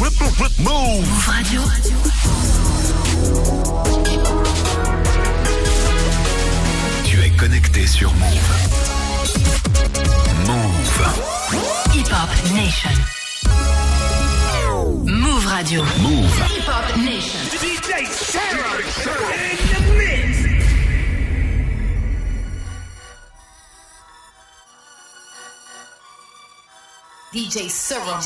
Move Radio. Tu es connecté sur Move. Move. Hip Hop Nation. Move Radio. Move. Hip Hop Nation. DJ Sarah in the mix. DJ Servo.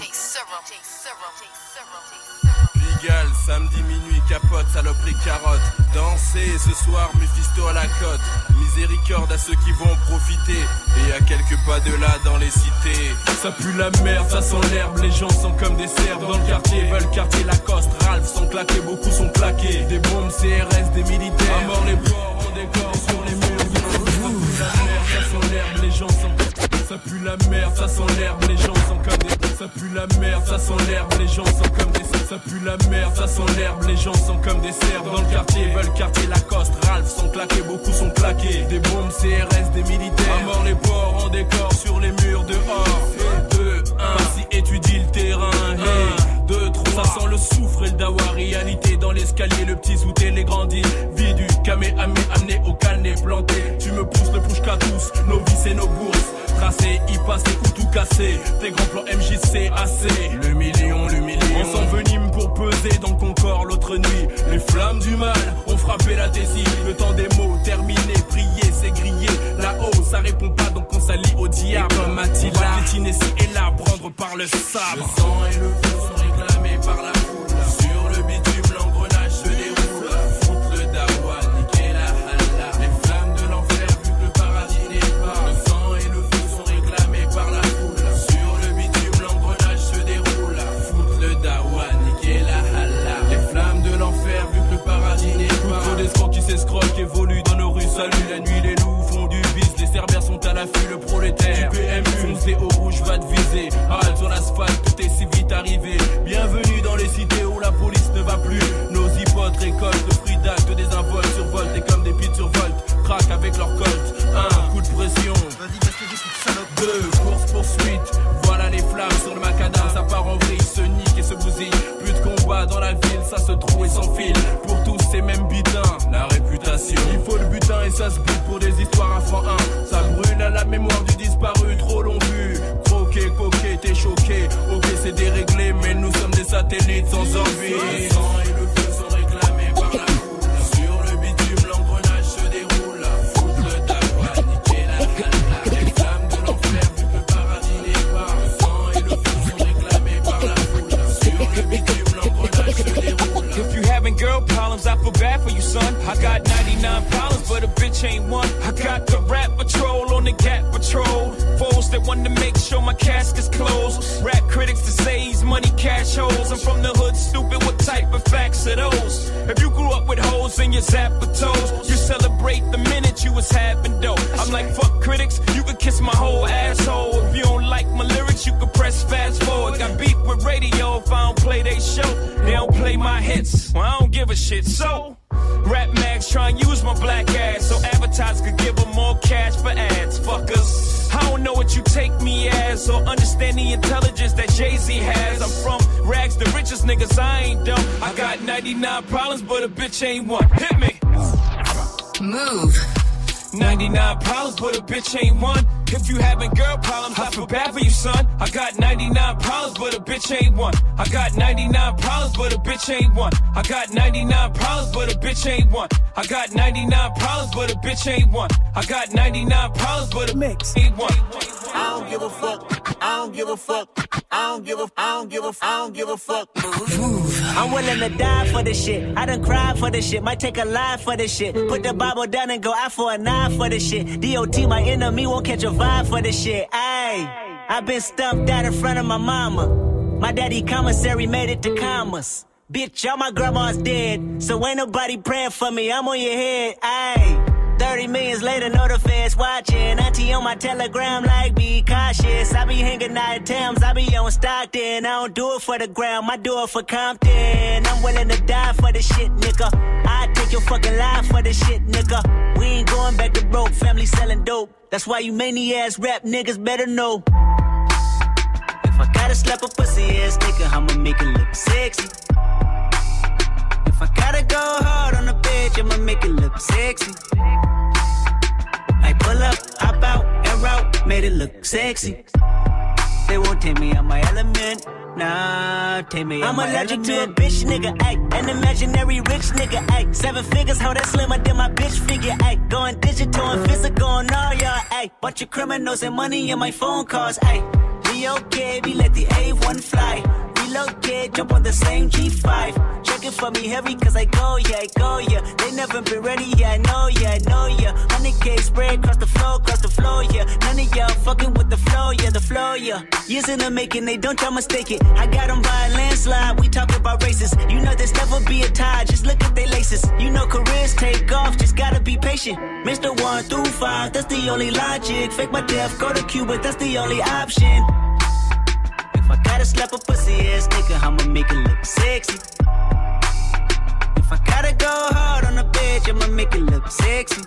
Pigalle, samedi minuit, capote, salope les carottes. Danser ce soir, Mephisto à la côte. Miséricorde à ceux qui vont profiter. Et à quelques pas de là dans les cités. Ça pue la merde, ça sent l'herbe. Les gens sont comme des cerfs dans le quartier. Veulent quartier Lacoste. Ralph sont claqués, beaucoup sont plaqués. Des bombes CRS, des militaires. À mort les on décore sur les murs. Ça pue la merde, ça sent l'herbe. Les gens sont ça pue la merde, ça sent l'herbe, les gens. Ça pue la merde, ça sent l'herbe, les gens sont comme des. Ça pue la merde, ça sent l'herbe, les gens sont comme des cerfs. Dans le quartier, veulent quartier Lacoste. Ralph sont claqués, beaucoup sont plaqués. Des bombes CRS, des militaires. À mort les porcs, en décor sur les murs dehors. 2, 1, si étudie le terrain. Hey, 2, 3, ça sent le soufre et le dawa. Réalité dans l'escalier, le petit sous les grandis. Vie du camé, amé, amené au calné, planté. Tu me pousses, le push qu'à tous. Nos vies et nos bourses. Tracé, y passer ou tout casser. Tes grands plans MJC, AC. Le million, le million. On s'envenime pour peser dans ton corps l'autre nuit. Les flammes du mal ont frappé la thésie. Le temps des mots terminé, prier, c'est grillé. Là-haut, ça répond pas, donc on s'allie au diable. Et comme Attila, piétiner ci et là, prendre par le sabre. Le sang et le feu sont réclamés 99 problems, but a bitch ain't one. Hit me. Move. 99 problems, but a bitch ain't one. If you having girl problems, I feel bad for you, son. I got 99 problems, but a bitch ain't one. I got 99 problems, but a bitch ain't one. I got 99 problems, but a bitch ain't one. I got 99 problems, but a bitch ain't one. I got 99 problems, but a mix ain't one. I don't give a fuck. I don't give a fuck. I don't give a. I don't give a. I don't give a fuck. I'm willing to die for this shit. I done cried for this shit. Might take a lie for this shit. Put the Bible down and go out for a nine for this shit. DOT, my enemy, won't catch a vibe for this shit. Ayy, i been stumped out in front of my mama. My daddy commissary made it to commas. Bitch, all my grandma's dead. So ain't nobody praying for me. I'm on your head. Ayy. 30 millions later, no the feds watching. Auntie on my telegram, like, be cautious. I be hanging out at Tams, I be on Stockton. I don't do it for the ground. I do it for Compton. I'm willing to die for the shit, nigga. I take your fucking life for the shit, nigga. We ain't going back to broke, family selling dope. That's why you many ass rap niggas better know. If I gotta slap a pussy ass nigga, I'ma make it look sexy. If I gotta go hard on a bitch, I'ma make it look sexy. Like pull up, hop out, and route, made it look sexy. They won't take me out my element. Nah, take me I'm allergic element. to a bitch nigga, act. An imaginary rich nigga, act. Seven figures, how that slimmer than my bitch figure, act. Going digital and physical and all y'all, act. Bunch of criminals and money in my phone calls, act. Be okay, be let the A1 fly little kid, jump on the same G5. Check it for me, heavy, cause I go, yeah, I go, yeah. They never been ready, yeah, I know, yeah, I know, yeah. 100k spread across the floor, across the floor, yeah. None of y'all fucking with the flow, yeah, the flow, yeah. Years in the making, they don't try mistake it. I got them by a landslide, we talk about races. You know there's never be a tie, just look at their laces. You know careers take off, just gotta be patient. Mr. 1 through 5, that's the only logic. Fake my death, go to Cuba, that's the only option. I gotta slap a pussy ass nigga, I'ma make it look sexy. If I gotta go hard on a bitch, I'ma make it look sexy.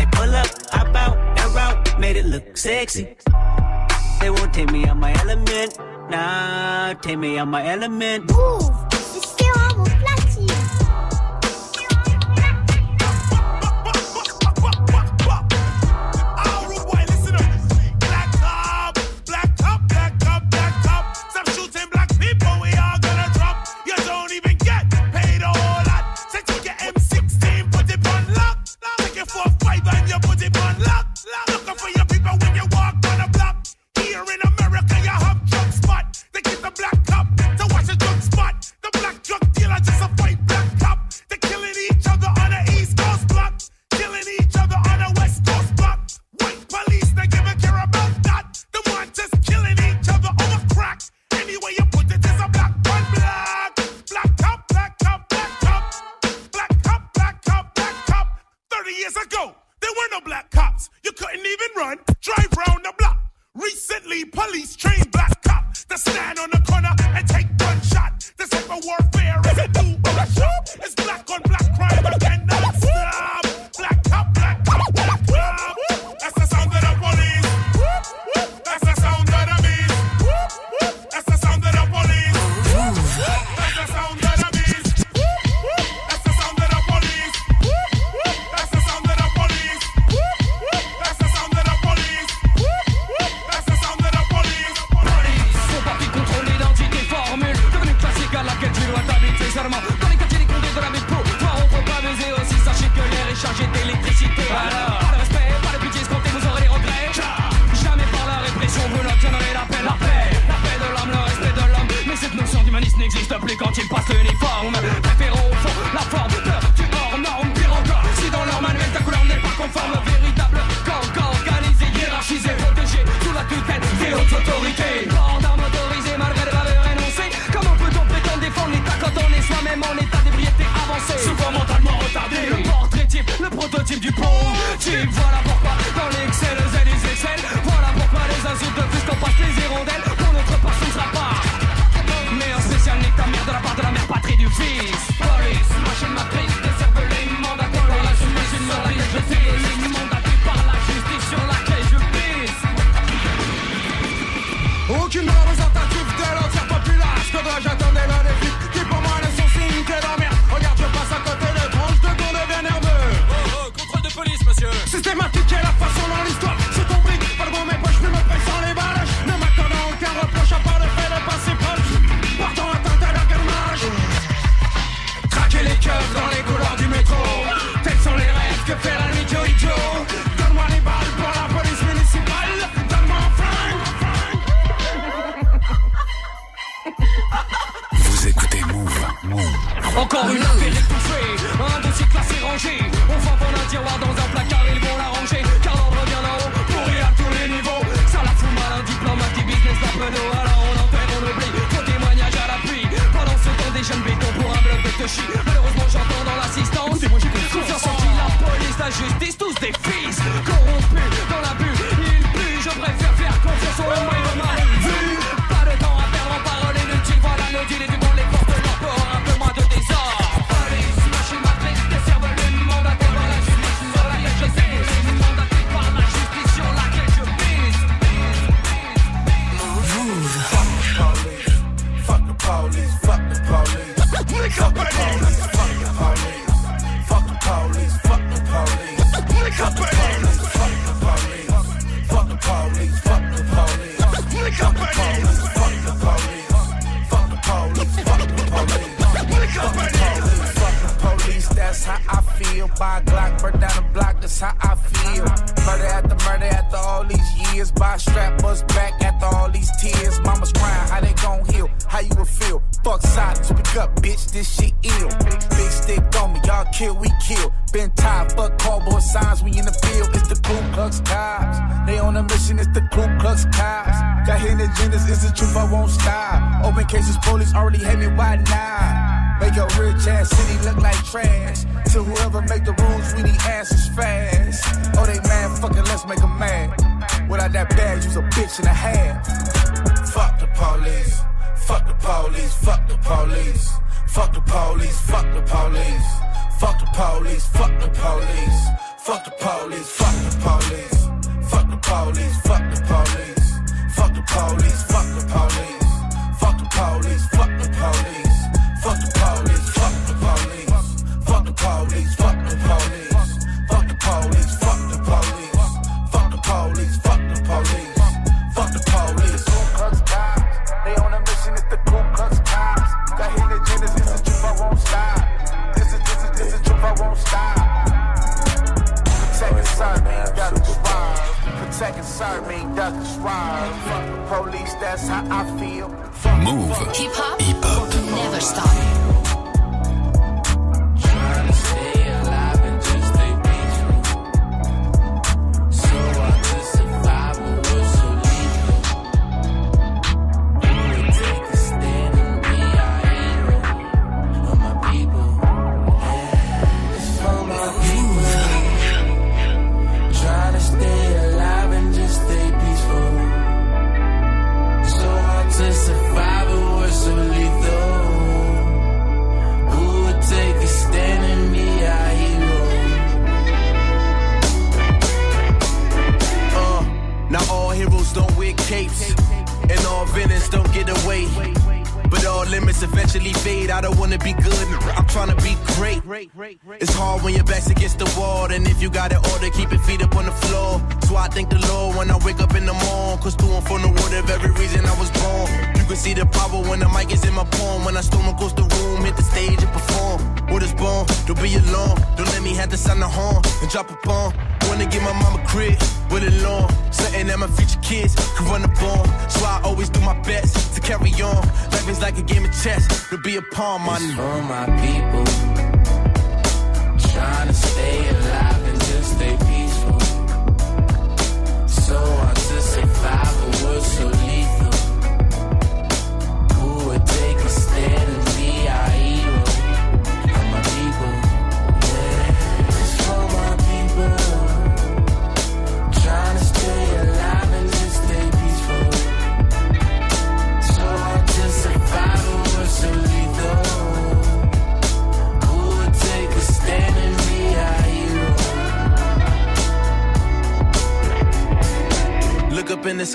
I pull up, hop out, that route, made it look sexy. They won't take me out my element, nah, take me out my element. Woo. la justice, tous des fils kill, we kill. Been tired, fuck cardboard signs, we in the field. It's the Ku Klux Cops. They on a mission, it's the Ku Klux Cops. Got hidden agendas, it's the truth, I won't stop. Open cases, police already hate me, why not? Make a rich ass city look like trash. To whoever make the rules, we need answers fast. Oh, they mad, fucking let's make make 'em mad. Without that bag, you's a bitch and a half. Fuck the police. Fuck the police. Fuck the police. Fuck the police. Fuck the police. Fuck the police. Fuck the police. Fuck the police. Fuck the police. Fuck the police. Fuck the police. Fuck the police. Fuck the police. Fuck the police. Fuck the police. Fuck the police. Away. But all limits eventually fade. I don't wanna be good, I'm trying to be great. It's hard when your back's against the wall, and if you got it order, keep your feet up on the floor. So I thank the Lord when I wake up in the morning, cause to and from the word of every reason I was born. You can see the power when the mic is in my palm. When I storm across the room, hit the stage and perform. What is born, don't be alone. Don't let me have to sound the horn and drop a bomb. Wanna get my mama crib with a lawn. Something that my future kids can run up on. So I always do my best to carry on. Life is like a game of chess, to be a pawn, my for my people. Trying to stay alive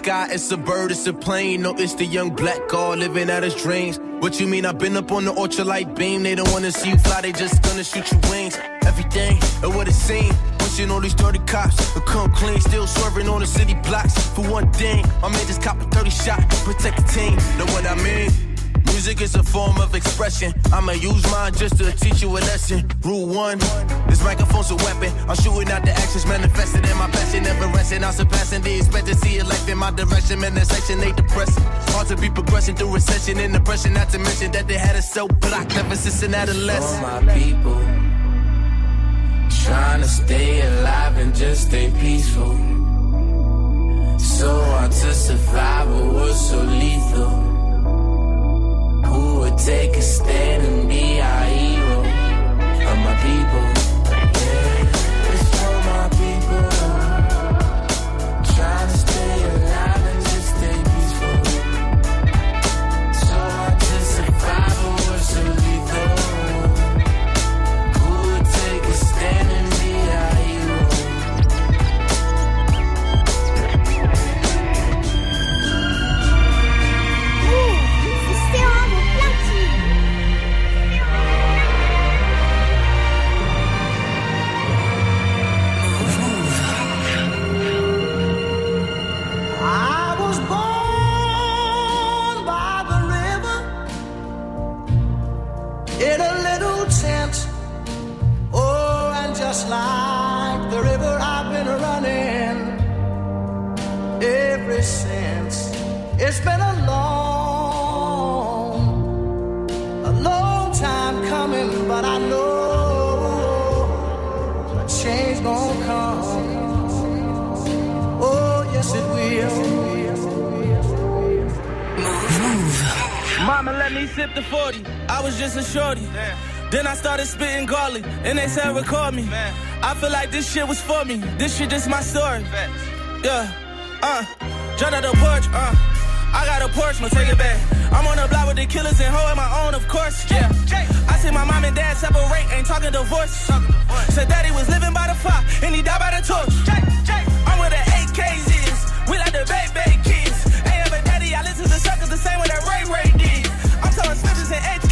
sky, it's a bird, it's a plane. No, it's the young black guy living out his dreams. What you mean? I've been up on the ultralight beam. They don't wanna see you fly, they just gonna shoot your wings. Everything, and what it seems. Pushing all these dirty cops, but come clean, still swerving on the city blocks. For one thing, my man just cop a 30 shot, protect the team. Know what I mean? Music is a form of expression. I'ma use mine just to teach you a lesson. Rule one, this microphone's a weapon. I'm shooting out the actions manifested in my passion, never resting. I'm surpassing the expectancy of life in my direction. Man, that section ain't depressing. Hard to be progressing through recession and depression. Not to mention that they had us so blocked ever since an adolescent. my people. Trying to stay alive and just stay peaceful. Take a stand It's been a long, a long time coming, but I know a change gonna come. Oh, yes, it will. Mama let me sip the 40. I was just a shorty. Then I started spitting garlic, and they said record me. I feel like this shit was for me. This shit just my story. Yeah, uh, jump out the porch, uh. Got a Porsche, no take it back. I'm on the block with the killers and hoeing my own, of course. Yeah, I see my mom and dad separate, ain't talking divorce. Said daddy was living by the fire, and he died by the torch. I'm where the AKs is. We like the baby kids. Ain't ever daddy, I listen to suckers the same way that Ray Ray did. I'm telling snippets and HKs,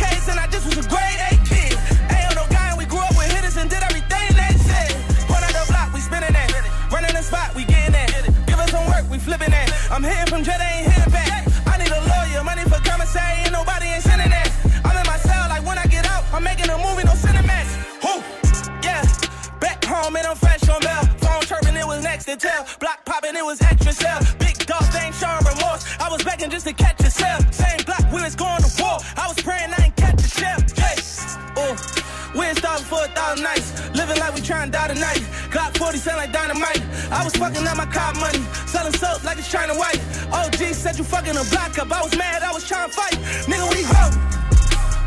sound like dynamite. I was fucking up my car money. Selling soap like it's China white. OG said you fucking a block up. I was mad, I was trying to fight. Nigga, we home.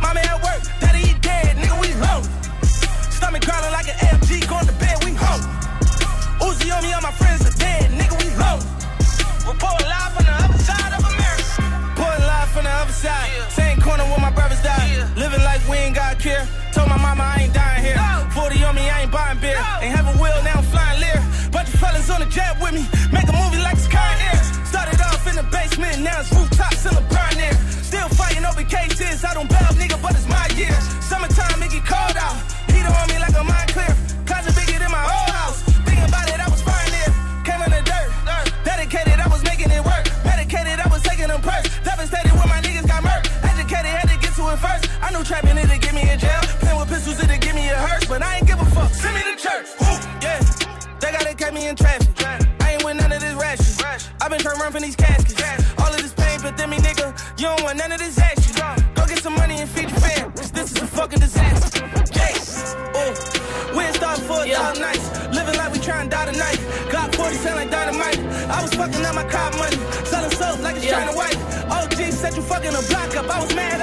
Mommy at work, daddy he dead. Nigga, we home. Stomach growling like an LG. Going to bed, we home. Uzi on me, all my friends are dead. Nigga, we home. Report live from the other side of America. Reporting live from the other side. Same corner where my brothers died. Jet with me. Make a movie like it's. Started off in the basement, now it's rooftops in the burn air. Still fighting over cases. I don't bail, nigga, but it's my year. Summertime, it get cold out. Heat on me like a mind clear. Closet bigger than my old house. Thinking about it, I was fine there. Came in the dirt. Dedicated, I was making it work. Medicated, I was taking them perks. Devastated when my niggas got murked. Educated, had to get to it first. I knew trapping it'd get me in jail. Playing with pistols, it'd give me a hearse. But I ain't give a fuck. Send me to church. Woo, yeah. They gotta catch me in traffic. You don't want none of this action. Go get some money and feed your fam. This is a fucking disaster. Yes. Oh, we ain't starting for a thousand nights. Living like we trying to die tonight. Glock 40 sound like dynamite. I was fucking up my car money. Selling soap like it's China white. OG said you fucking a block up. I was mad,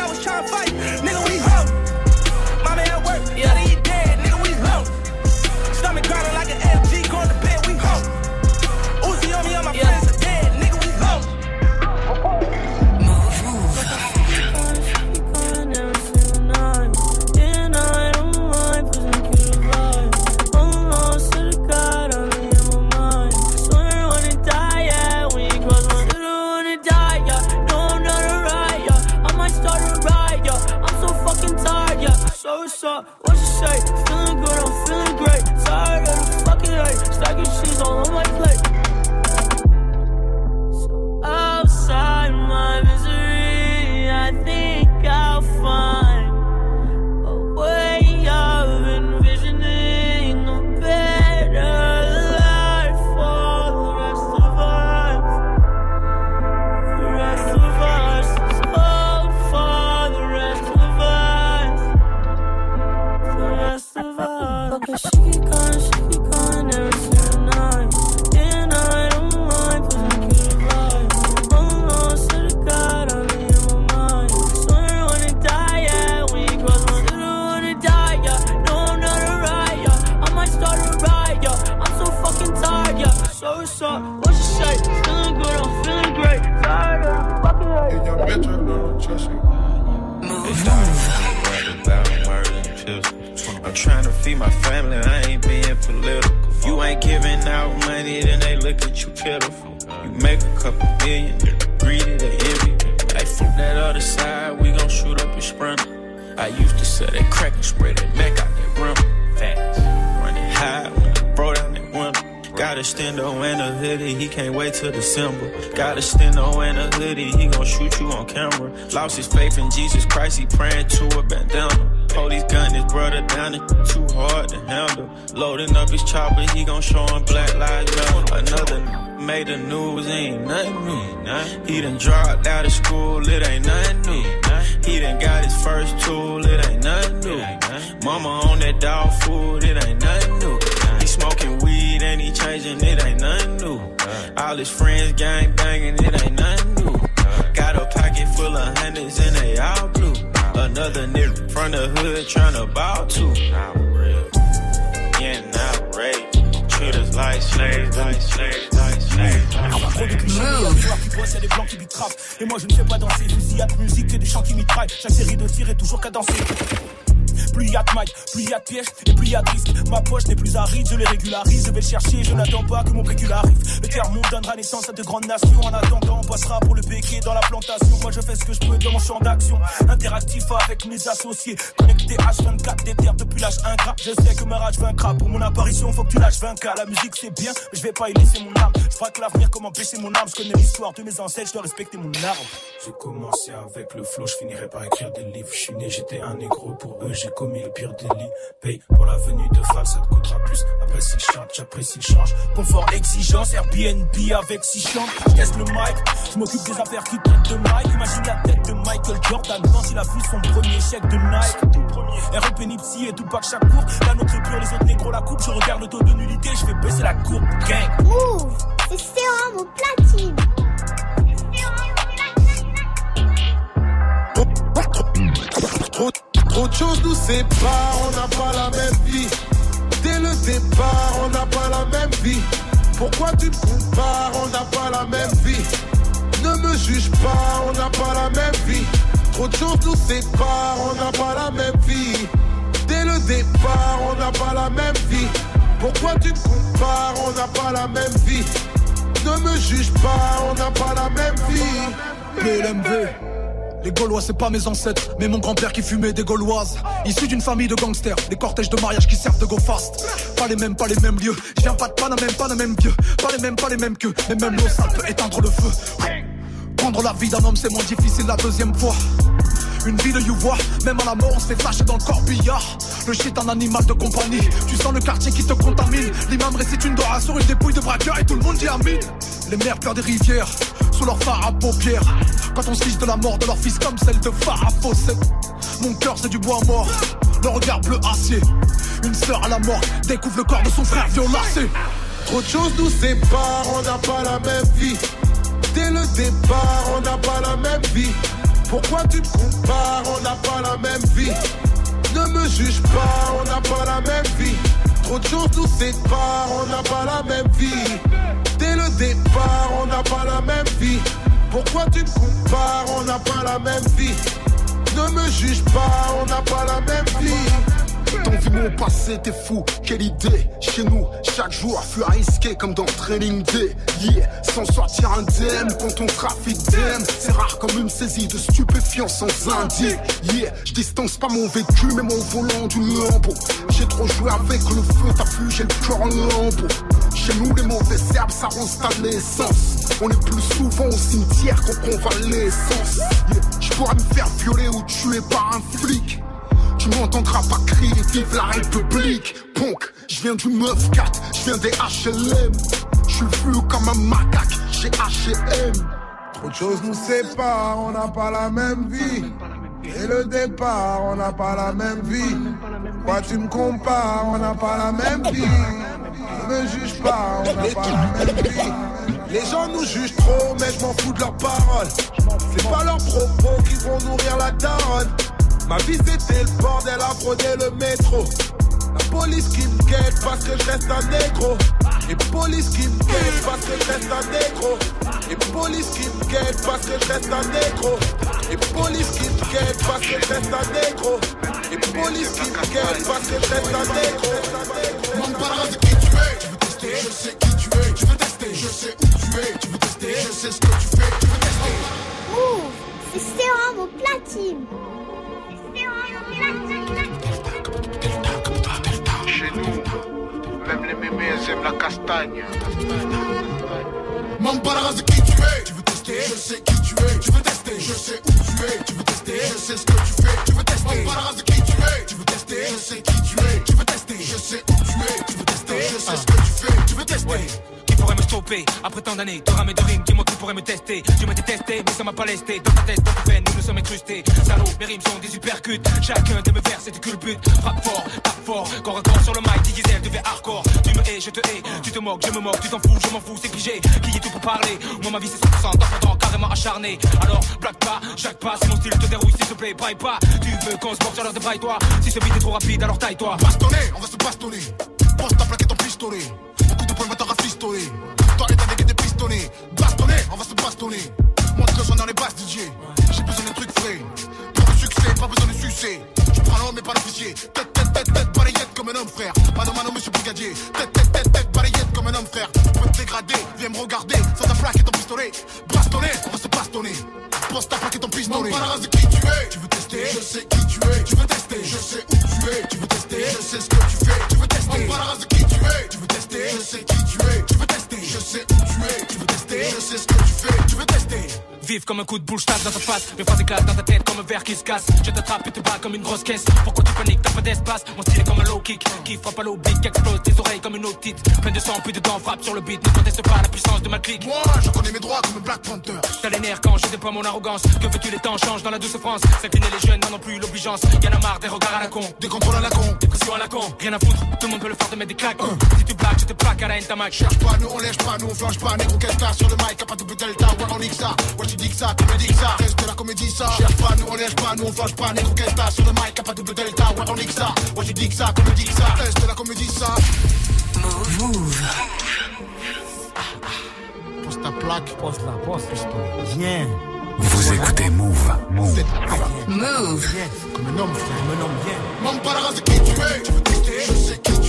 December. Got a stendo and a hoodie, he gon' shoot you on camera. Lost his faith in Jesus Christ, he praying to a bandana. Police gun his brother down, it too hard to handle. Loading up his chopper, he gon' show him black lives matter. Another made the news, ain't nothing new. He done dropped out of school, it ain't nothing new. He done got his first tool, it ain't nothing new. Mama on that dog food, it ain't nothing new. He smoking changing, it ain't nothing new. All his friends gang banging, it ain't nothing new. Got a pocket full of hundreds and they all blue. Another nigga from the hood tryna ball too. Yeah, not rape. Treat us like slaves, like slaves, like slaves. Trop de des noirs qui bossent, y'a des blancs qui bicravent. Et moi je ne sais pas danser, musique et des chants qui mitraillent. Chaque série de tirs est toujours danser. Plus y a de mailles, plus y a de pièges et plus y a de risques. Ma poche n'est plus aride, je les régularise, je vais le chercher, je n'attends pas que mon pécule arrive. Le terre monde donnera naissance à de grandes nations. En attendant, on passera pour le béquet dans la plantation. Moi je fais ce que je peux dans mon champ d'action. Interactif avec mes associés, connecté H24 des depuis l'âge 1 gras. Je sais que ma rage vaincra. Pour mon apparition, faut que tu lâches 20 La musique c'est bien, mais je vais pas y laisser mon âme. Je crois que l'avenir, comment baisser mon âme. Je connais l'histoire de mes ancêtres, je dois respecter mon arbre. J'ai commencé avec le flow, je finirai par écrire des livres. Je suis né, j'étais un négro pour eux, commis le pire délit. Paye pour la venue de Fall, ça te coûtera plus. Après s'il chante, j'apprécie le change. Confort, exigence, Airbnb avec six chambres. Je casse le mic, je m'occupe des affaires qui traitent de Mike. Imagine la tête de Michael Jordan quand il a vu son premier chèque de Nike. REP Nipsey et Tupac Shakur. La nôtre pure, les autres négros la coupe. Je regarde le taux de nullité, je vais baisser la courbe. Gang. Move, c'est sérum au platine. Trop, trop de choses nous séparent, on n'a pas la même vie. Dès le départ, on n'a pas la même vie. Pourquoi tu te compares, on n'a pas la même vie? Ne me juge pas, on n'a pas la même vie. Trop de choses nous séparent, on n'a pas la même vie. Dès le départ, on n'a pas la même vie. Pourquoi tu te compares, on n'a pas la même vie? Ne me juge pas, on n'a pas la même vie. Les Gaulois, c'est pas mes ancêtres, mais mon grand-père qui fumait des Gauloises. Issu d'une famille de gangsters, des cortèges de mariage qui servent de go fast. Pas les mêmes, pas les mêmes lieux. Je viens pas de même pas les mêmes vieux. Pas les mêmes, pas les mêmes que. Mais même l'eau, ça peut éteindre le feu. Prendre la vie d'un homme, c'est moins difficile la deuxième fois. Une vie de you-vois, même à la mort, on se fait flasher dans le corbillard. Le shit, un animal de compagnie. Tu sens le quartier qui te contamine. L'imam récite une dora sur une dépouille de braqueur et tout le monde dit amin. Les mères pleurent des rivières, sous leur phare à paupières. Quand on se fiche de la mort de leur fils comme celle de Farah Fawcett. Mon cœur, c'est du bois mort. Le regard bleu acier. Une sœur à la mort découvre le corps de son frère violacé. Trop de choses nous séparent, on n'a pas la même vie. Dès le départ, on n'a pas la même vie. Pourquoi tu te compares, on n'a pas la même vie. Ne me juge pas, on n'a pas la même vie. Trop de choses nous séparent, on n'a pas la même vie. Dès le départ, on n'a pas la même vie. Pourquoi tu te compares, on n'a pas la même vie. Ne me juge pas, on n'a pas la même vie. T'en vu mon passé, t'es fou, quelle idée. Chez nous, chaque jour fut à risquer comme dans Training Day. Yeah, sans sortir indemne quand on trafic DM C'est rare comme une saisie de stupéfiants sans indice. Yeah, je distance pas mon vécu mais mon volant du lambeau. J'ai trop joué avec le feu, t'as vu, j'ai le cœur en lambeau. Chez nous les mauvais herbes s'arrosent à l'essence. On est plus souvent au cimetière qu'en convalescence yeah, Je pourrais me faire violer ou tuer par un flic tu m'entendras pas crier vive la République Ponk, je viens du meuf 4, je viens des HLM Je suis flou comme un macaque, j'ai H&M Trop de choses nous séparent, on n'a pas la même vie. Et le départ, on n'a pas la même vie. Quoi tu me compares, on n'a pas la même vie. Ne me juge pas, on n'a pas la même vie. Les gens nous jugent trop, mais je m'en fous de leurs paroles. C'est pas leurs propos qui vont nourrir la daronne. Ma vie c'était le bordel à frauder le métro. La police qui me guette parce que je reste un négro. Et police qui me guette parce que je reste un négro. Et police qui me guette parce que je reste un négro. Et police qui me guette parce que je reste un négro. Et police qui me guette parce que je reste un négro. Demande pas de qui tu es, tu veux tester, je sais qui tu es, tu veux tester, je sais où tu es, tu veux tester, je sais ce que tu fais, tu veux tester. Move, c'est sérum au platine. Chez nous, même les mémés aiment la castagne. Race de qui tu es, tu veux tester, je sais qui tu es, tu veux tester, je sais où tu es, tu veux tester, je sais ce que tu fais, tu veux tester? Qui tu veux tester, je sais qui tu es, tu veux tester, je sais où tu es, tu veux tester, je sais ce que tu fais, tu veux tester. Qui pourrait me stopper. Après tant d'années, de rames de rimes, dis-moi qui pourrait me tester. Tu m'as détesté, mais ça m'a pas lesté. Dans ta tête, dans tes veines, nous nous sommes incrustés. Salaud, mes rimes sont des supercutes. Chacun de mes vers, c'est du culbut. Frappe fort, tape fort, corps à corps sur le mic, Gisèle devait hardcore. Tu me hais, je te hais, tu te moques, je me moque, tu t'en fous, je m'en fous, c'est figé. Qui est tout pour parler Moi, ma vie, c'est 100% d'enfant carrément acharné. Alors, blague pas, jacques pas, si mon style te dérouille, s'il te plaît, braille pas. Tu veux Si ce beat est trop rapide, alors taille-toi. Bastonner, on va se bastonner. Pense ta plaquer ton pistolet. Mon coup de poing va te rafistoler. Toi, l'état avec des pistolets. Bastonner, on va se bastonner. Montre que j'en dans les basses, DJ. J'ai besoin d'un truc frais. Pour le succès, pas besoin de sucer. Je prends l'homme mais pas l'officier. Tête, tête, tête, tête, balayette comme un homme, frère. Mano, mano, monsieur brigadier. Tête, tête, tête, tête, un homme, frère. Tu peux te dégrader, viens me regarder. Sans ta plaque et ton pistolet. Bastonner, on va se bastonner. Pense ta plaque et ton pistolet. Pas la race de qui tu es. Tu veux tester? Je sais qui tu es. Tu veux tester? Je sais où tu es. Tu veux tester? Je sais ce que tu fais. Tu veux tester? Pas la race de qui tu es. Tu veux tester? Je sais qui tu es. Tu veux tester? Je sais où tu es. Tu veux tester? Je sais ce que tu fais. Tu veux tester? Vive comme un coup de boule, tape dans ta face. Mes phrases éclatent dans ta tête comme un verre qui se casse. Je t'attrape et te bats comme une grosse caisse. Pourquoi tu paniques, t'as pas d'espace? Mon style est comme un low kick qui frappe à l'oblique, qui explose tes oreilles comme une otite. Plein de sang, puis de frappe sur le beat. Ne conteste pas la puissance de ma clique. Moi, je connais mes droits comme Black Panther. T'as les nerfs quand je déploie mon arrogance. Que veux-tu, les temps changent dans la douce France. N'est les jeunes n'en ont plus l'obligeance. Y'en a marre des regards à la con. Des contrôles à la con. Des pressions à la con. Rien à foutre, tout le monde peut le faire de mettre des claques. Si tu blagues, je te plaque à la haine ta match. Cherche pas, nous on lèche pas, nous on flanche pas. Négro sur le mic, pas double delta. Ouais, on nique ça. Ouais, tu dis que ça, tu me dis que ça. Reste la comédie, ça. Cherche pas, nous on lèche pas, nous on flanche pas. Négro sur le mic, pas double delta. Ouais, on nique ça. Ouais, tu dis que ça, tu me dis que ça. Reste la comédie, ça. Move. Pose ta plaque. Pose la, pose Viens. Vous écoutez Move. Move. Move. Comme un homme, frère. Me nomme bien. Même pas la race de qui tu es? Tu veux tester Je sais qui tu es.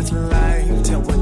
it's life. Tell what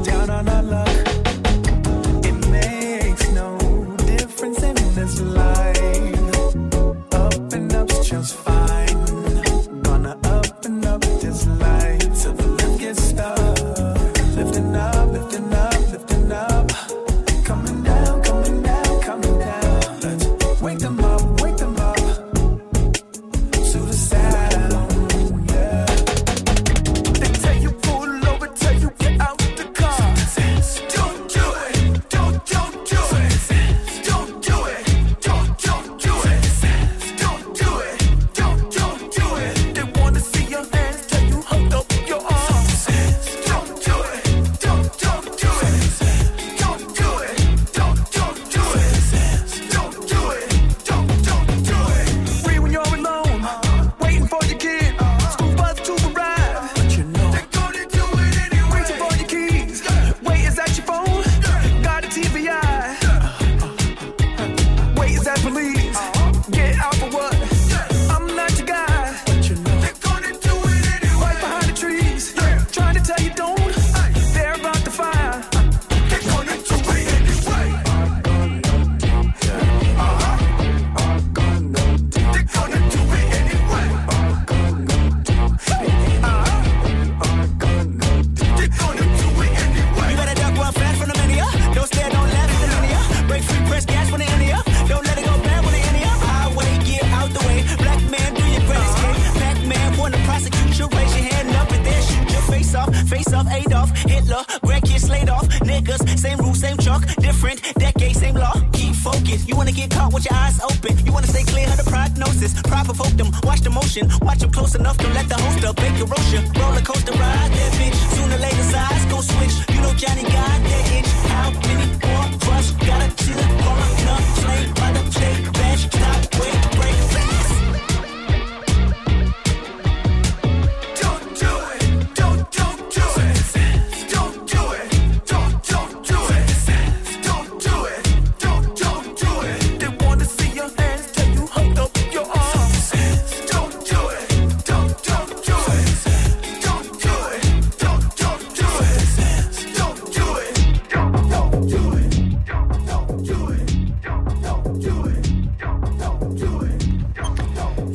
watch the motion. Watch them close enough to let the host up. A roast ya. Roller coaster ride that bitch. Sooner later, size go switch. You know Johnny got that itch. How many more trust? Gotta see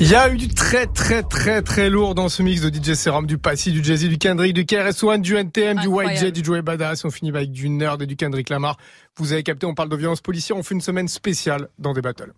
Il y a eu du très très très très lourd dans ce mix de DJ Serum, du Passy, du Jay-Z, du Kendrick, du KRS-One, du NTM, du YJ, du Joey Badass. On finit avec du Nerd et du Kendrick Lamar. Vous avez capté, on parle de violence policière. On fait une semaine spéciale dans des battles.